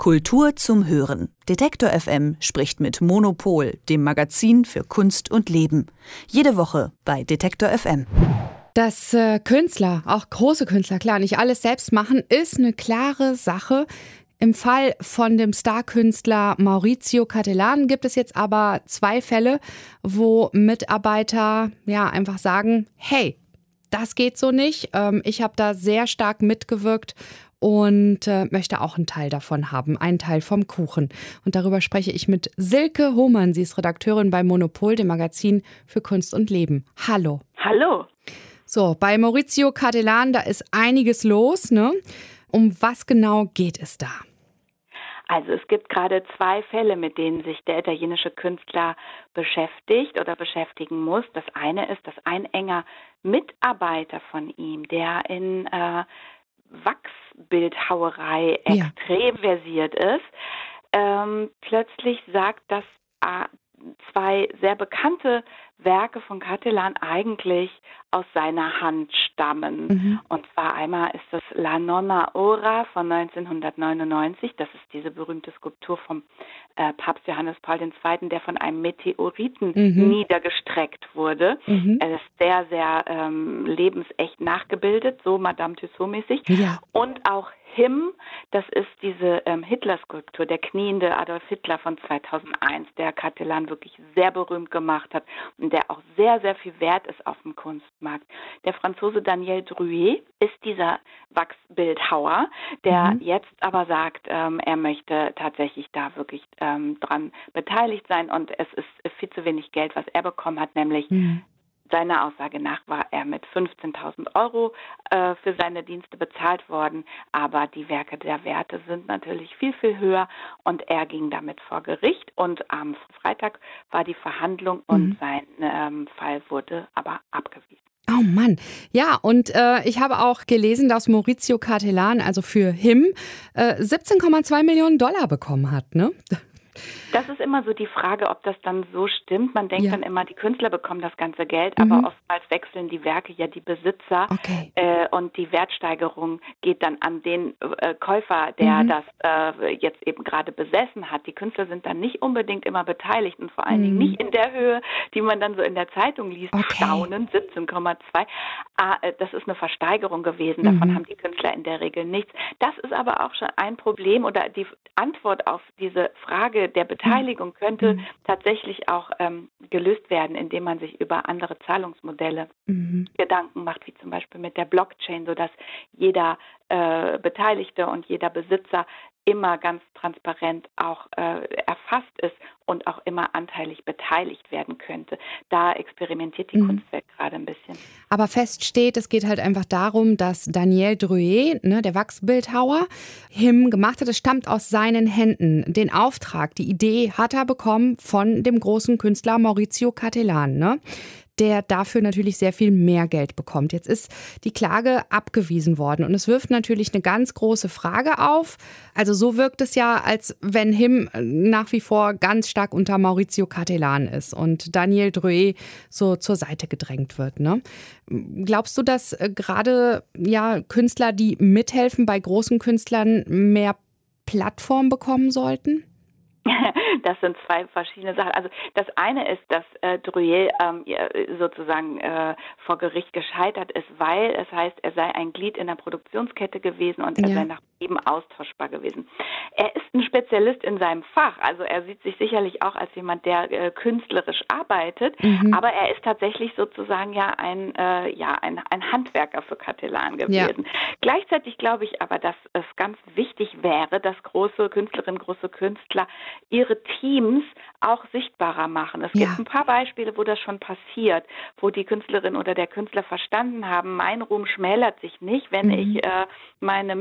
Kultur zum Hören. Detektor FM spricht mit Monopol, dem Magazin für Kunst und Leben. Jede Woche bei Detektor FM. Dass äh, Künstler, auch große Künstler, klar, nicht alles selbst machen, ist eine klare Sache. Im Fall von dem Starkünstler Maurizio Cattelan gibt es jetzt aber zwei Fälle, wo Mitarbeiter ja einfach sagen, hey, das geht so nicht. Ähm, ich habe da sehr stark mitgewirkt und äh, möchte auch einen Teil davon haben, einen Teil vom Kuchen. Und darüber spreche ich mit Silke Hohmann. Sie ist Redakteurin bei Monopol, dem Magazin für Kunst und Leben. Hallo. Hallo. So, bei Maurizio Cattelan, da ist einiges los. Ne? Um was genau geht es da? Also es gibt gerade zwei Fälle, mit denen sich der italienische Künstler beschäftigt oder beschäftigen muss. Das eine ist, dass ein enger Mitarbeiter von ihm, der in äh, Wachsbildhauerei extrem ja. versiert ist, ähm, plötzlich sagt, dass äh, zwei sehr bekannte Werke von Catalan eigentlich aus seiner Hand stammen. Mhm. Und zwar einmal ist das La Nonna Ora von 1999. Das ist diese berühmte Skulptur vom äh, Papst Johannes Paul II., der von einem Meteoriten mhm. niedergestreckt wurde. Mhm. Er ist sehr, sehr ähm, lebensecht nachgebildet, so Madame Tussaud-mäßig. Ja. Und auch Him, das ist diese ähm, Hitler-Skulptur, der kniende Adolf Hitler von 2001, der Catalan wirklich sehr berühmt gemacht hat und der auch sehr, sehr viel wert ist auf dem Kunstmarkt. Der Franzose Daniel Druet ist dieser Wachsbildhauer, der mhm. jetzt aber sagt, ähm, er möchte tatsächlich da wirklich ähm, dran beteiligt sein und es ist viel zu wenig Geld, was er bekommen hat, nämlich mhm. Seiner Aussage nach war er mit 15.000 Euro äh, für seine Dienste bezahlt worden, aber die Werke der Werte sind natürlich viel, viel höher und er ging damit vor Gericht und am Freitag war die Verhandlung und mhm. sein ähm, Fall wurde aber abgewiesen. Oh Mann. Ja, und äh, ich habe auch gelesen, dass Maurizio Cartellan, also für HIM, äh, 17,2 Millionen Dollar bekommen hat, ne? Das ist immer so die Frage, ob das dann so stimmt. Man denkt ja. dann immer, die Künstler bekommen das ganze Geld, mhm. aber oftmals wechseln die Werke ja die Besitzer okay. äh, und die Wertsteigerung geht dann an den äh, Käufer, der mhm. das äh, jetzt eben gerade besessen hat. Die Künstler sind dann nicht unbedingt immer beteiligt und vor allen mhm. Dingen nicht in der Höhe, die man dann so in der Zeitung liest. Okay. Staunen, 17,2. Ah, äh, das ist eine Versteigerung gewesen. Davon mhm. haben die Künstler in der Regel nichts. Das ist aber auch schon ein Problem oder die Antwort auf diese Frage der Beteiligung Beteiligung könnte mhm. tatsächlich auch ähm, gelöst werden, indem man sich über andere Zahlungsmodelle mhm. Gedanken macht, wie zum Beispiel mit der Blockchain, sodass jeder äh, Beteiligte und jeder Besitzer immer ganz transparent auch äh, erfasst ist und auch immer anteilig beteiligt werden könnte. Da experimentiert die mhm. Kunstwelt gerade ein bisschen. Aber fest steht, es geht halt einfach darum, dass Daniel Drouet, ne, der Wachsbildhauer, Him gemacht hat. Es stammt aus seinen Händen. Den Auftrag, die Idee hat er bekommen von dem großen Künstler Maurizio Cattelan. Ne? Der dafür natürlich sehr viel mehr Geld bekommt. Jetzt ist die Klage abgewiesen worden und es wirft natürlich eine ganz große Frage auf. Also so wirkt es ja, als wenn Him nach wie vor ganz stark unter Maurizio Cattelan ist und Daniel Drouet so zur Seite gedrängt wird. Ne? Glaubst du, dass äh, gerade ja, Künstler, die mithelfen bei großen Künstlern, mehr Plattform bekommen sollten? Das sind zwei verschiedene Sachen. Also das eine ist, dass äh, Druyel ähm, sozusagen äh, vor Gericht gescheitert ist, weil es heißt, er sei ein Glied in der Produktionskette gewesen und er ja. sei nach eben austauschbar gewesen. Er ist ein Spezialist in seinem Fach, also er sieht sich sicherlich auch als jemand, der äh, künstlerisch arbeitet, mhm. aber er ist tatsächlich sozusagen ja ein äh, ja ein, ein Handwerker für Catalan gewesen. Ja. Gleichzeitig glaube ich aber, dass es ganz wichtig wäre, dass große Künstlerinnen, große Künstler ihre Teams auch sichtbarer machen. Es ja. gibt ein paar Beispiele, wo das schon passiert, wo die Künstlerin oder der Künstler verstanden haben, mein Ruhm schmälert sich nicht, wenn mhm. ich äh, meine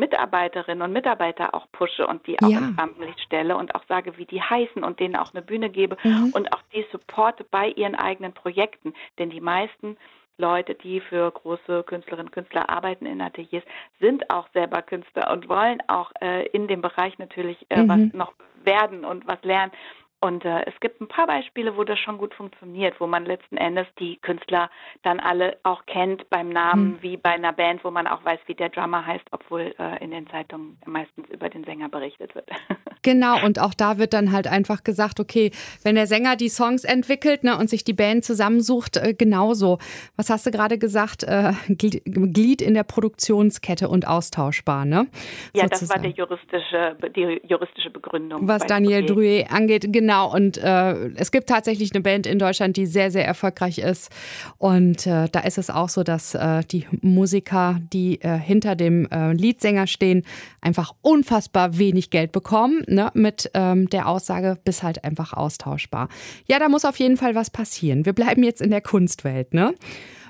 Mitarbeiterinnen und Mitarbeiter auch pushe und die auch ja. ins Rampenlicht stelle und auch sage, wie die heißen und denen auch eine Bühne gebe mhm. und auch die supporte bei ihren eigenen Projekten. Denn die meisten Leute, die für große Künstlerinnen und Künstler arbeiten in Ateliers, sind auch selber Künstler und wollen auch äh, in dem Bereich natürlich äh, mhm. was noch werden und was lernen. Und äh, es gibt ein paar Beispiele, wo das schon gut funktioniert, wo man letzten Endes die Künstler dann alle auch kennt beim Namen, mhm. wie bei einer Band, wo man auch weiß, wie der Drummer heißt, obwohl äh, in den Zeitungen meistens über den Sänger berichtet wird. Genau, und auch da wird dann halt einfach gesagt, okay, wenn der Sänger die Songs entwickelt ne, und sich die Band zusammensucht, äh, genauso. Was hast du gerade gesagt? Äh, Glied in der Produktionskette und austauschbar, ne? Ja, Sozusagen. das war der juristische, die juristische Begründung. Was Daniel Drouet angeht, genau. Und äh, es gibt tatsächlich eine Band in Deutschland, die sehr, sehr erfolgreich ist. Und äh, da ist es auch so, dass äh, die Musiker, die äh, hinter dem Leadsänger stehen, einfach unfassbar wenig Geld bekommen, ne? mit ähm, der Aussage, bis halt einfach austauschbar. Ja, da muss auf jeden Fall was passieren. Wir bleiben jetzt in der Kunstwelt, ne?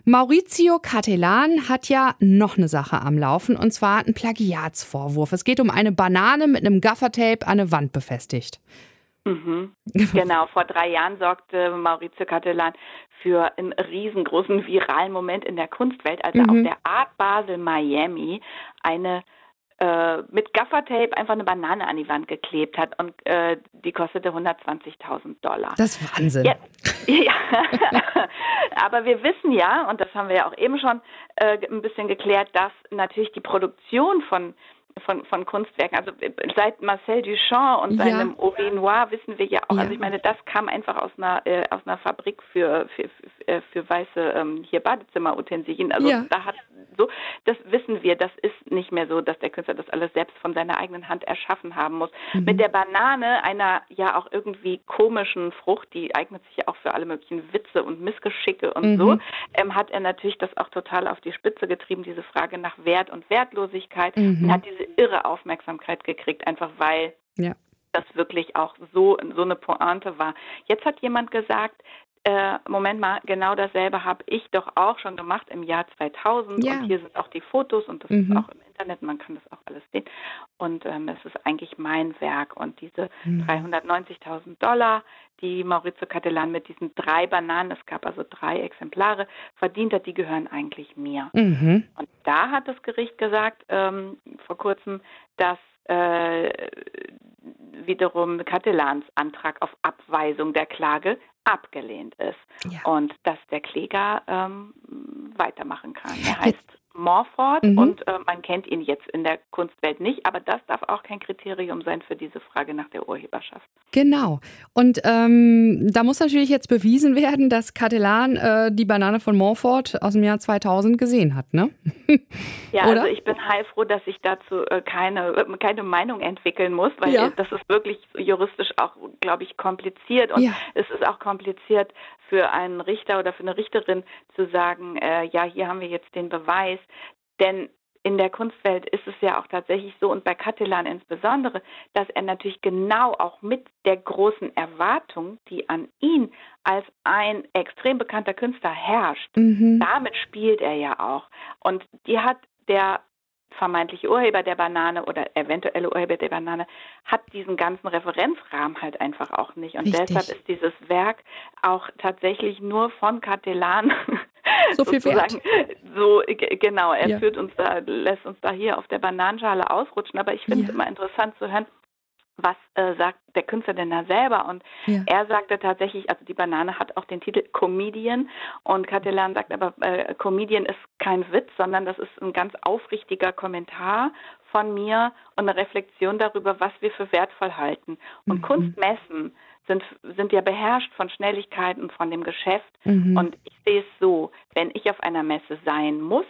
Maurizio Cattelan hat ja noch eine Sache am Laufen und zwar einen Plagiatsvorwurf. Es geht um eine Banane mit einem Gaffertape an eine Wand befestigt. Mhm. Genau, vor drei Jahren sorgte Maurizio Cattelan für einen riesengroßen viralen Moment in der Kunstwelt, als er mhm. auf der Art Basel Miami eine äh, mit Gaffertape einfach eine Banane an die Wand geklebt hat und äh, die kostete 120.000 Dollar. Das ist Wahnsinn. Ja, ja. aber wir wissen ja, und das haben wir ja auch eben schon äh, ein bisschen geklärt, dass natürlich die Produktion von von, von Kunstwerken. Also äh, seit Marcel Duchamp und seinem ja. Ove Noir wissen wir ja auch. Ja. Also ich meine, das kam einfach aus einer äh, aus einer Fabrik für für, für, äh, für weiße ähm, hier Badezimmerutensilien. Also ja. da hat so, das wissen wir. Das ist nicht mehr so, dass der Künstler das alles selbst von seiner eigenen Hand erschaffen haben muss. Mhm. Mit der Banane, einer ja auch irgendwie komischen Frucht, die eignet sich ja auch für alle möglichen Witze und Missgeschicke und mhm. so, ähm, hat er natürlich das auch total auf die Spitze getrieben, diese Frage nach Wert und Wertlosigkeit. Mhm. Und hat diese irre Aufmerksamkeit gekriegt, einfach weil ja. das wirklich auch so, so eine Pointe war. Jetzt hat jemand gesagt, äh, Moment mal, genau dasselbe habe ich doch auch schon gemacht im Jahr 2000 ja. und hier sind auch die Fotos und das mhm. ist auch im Internet, man kann das auch alles sehen und ähm, es ist eigentlich mein Werk und diese mhm. 390.000 Dollar, die Maurizio Cattelan mit diesen drei Bananen, es gab also drei Exemplare, verdient hat, die gehören eigentlich mir. Mhm. Und da hat das Gericht gesagt ähm, vor kurzem, dass äh, wiederum Cattelans Antrag auf Abweisung der Klage abgelehnt ist ja. und dass der Kläger ähm, weitermachen kann. Er heißt Morford mhm. und äh, man kennt ihn jetzt in der Kunstwelt nicht, aber das darf auch kein Kriterium sein für diese Frage nach der Urheberschaft. Genau. Und ähm, da muss natürlich jetzt bewiesen werden, dass Catalan äh, die Banane von Morford aus dem Jahr 2000 gesehen hat, ne? ja, Oder? also ich bin heilfroh, dass ich dazu äh, keine, keine Meinung entwickeln muss, weil ja. das ist wirklich juristisch auch, glaube ich, kompliziert und ja. es ist auch kompliziert für einen Richter oder für eine Richterin zu sagen, äh, ja, hier haben wir jetzt den Beweis, denn in der Kunstwelt ist es ja auch tatsächlich so und bei Catalan insbesondere, dass er natürlich genau auch mit der großen Erwartung, die an ihn als ein extrem bekannter Künstler herrscht, mhm. damit spielt er ja auch. Und die hat der vermeintliche Urheber der Banane oder eventuelle Urheber der Banane hat diesen ganzen Referenzrahmen halt einfach auch nicht. Und Richtig. deshalb ist dieses Werk auch tatsächlich nur von Catelan so viel wert. So genau, er ja. führt uns da, lässt uns da hier auf der Bananenschale ausrutschen. Aber ich finde es ja. immer interessant zu hören, was äh, sagt der Künstler denn da selber? Und ja. er sagte tatsächlich, also die Banane hat auch den Titel Comedian und Catalan sagt aber, äh, Comedian ist kein Witz, sondern das ist ein ganz aufrichtiger Kommentar von mir und eine Reflexion darüber, was wir für wertvoll halten. Und mhm. Kunstmessen sind, sind ja beherrscht von Schnelligkeit und von dem Geschäft. Mhm. Und ich sehe es so, wenn ich auf einer Messe sein muss,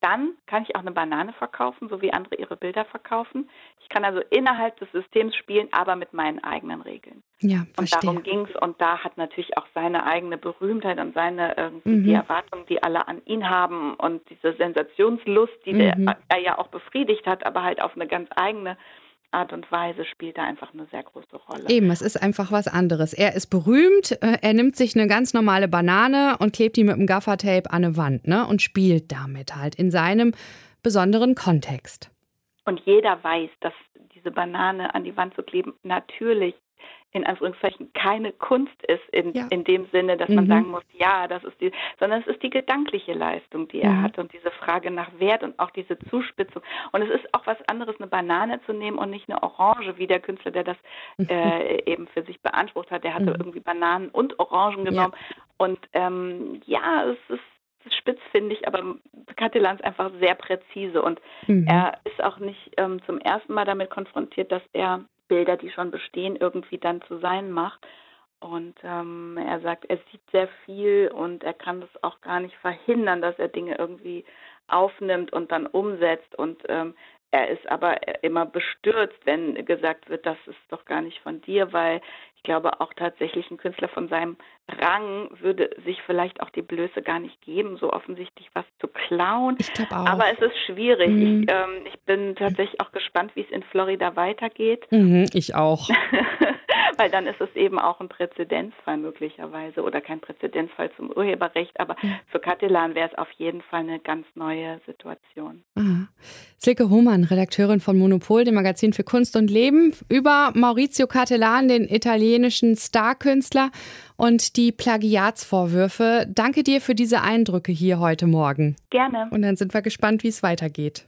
dann kann ich auch eine Banane verkaufen, so wie andere ihre Bilder verkaufen. Ich kann also innerhalb des Systems spielen, aber mit meinen eigenen Regeln. Ja, verstehe. Und darum ging es. Und da hat natürlich auch seine eigene Berühmtheit und seine irgendwie mhm. die Erwartungen, die alle an ihn haben und diese Sensationslust, die mhm. der, er ja auch befriedigt hat, aber halt auf eine ganz eigene Art und Weise spielt da einfach eine sehr große Rolle. Eben, es ist einfach was anderes. Er ist berühmt, äh, er nimmt sich eine ganz normale Banane und klebt die mit dem Gaffertape an eine Wand ne, und spielt damit halt in seinem besonderen Kontext. Und jeder weiß, dass diese Banane an die Wand zu kleben natürlich in Anführungszeichen keine Kunst ist in, ja. in dem Sinne, dass mhm. man sagen muss, ja, das ist die, sondern es ist die gedankliche Leistung, die er mhm. hat und diese Frage nach Wert und auch diese Zuspitzung. Und es ist auch was anderes, eine Banane zu nehmen und nicht eine Orange, wie der Künstler, der das mhm. äh, eben für sich beansprucht hat. Der hatte mhm. irgendwie Bananen und Orangen genommen. Ja. Und ähm, ja, es ist das ist spitzfindig, aber Catalan ist einfach sehr präzise und mhm. er ist auch nicht ähm, zum ersten Mal damit konfrontiert, dass er Bilder, die schon bestehen, irgendwie dann zu sein macht. Und ähm, er sagt, er sieht sehr viel und er kann das auch gar nicht verhindern, dass er Dinge irgendwie aufnimmt und dann umsetzt. Und ähm, er ist aber immer bestürzt, wenn gesagt wird, das ist doch gar nicht von dir, weil ich glaube auch tatsächlich ein Künstler von seinem Rang würde sich vielleicht auch die Blöße gar nicht geben, so offensichtlich was zu klauen. Ich glaube auch. Aber es ist schwierig. Mhm. Ich, ähm, ich, bin tatsächlich auch gespannt, wie es in Florida weitergeht. Mhm, ich auch. weil dann ist es eben auch ein Präzedenzfall möglicherweise oder kein Präzedenzfall zum Urheberrecht, aber für Catalan wäre es auf jeden Fall eine ganz neue Situation. Aha. Silke Hohmann, Redakteurin von Monopol, dem Magazin für Kunst und Leben, über Maurizio Catalan, den italienischen Starkünstler und die Plagiatsvorwürfe. Danke dir für diese Eindrücke hier heute Morgen. Gerne. Und dann sind wir gespannt, wie es weitergeht.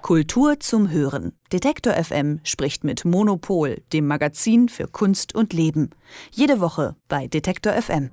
Kultur zum Hören. Detektor FM spricht mit Monopol, dem Magazin für Kunst und Leben. Jede Woche bei Detektor FM.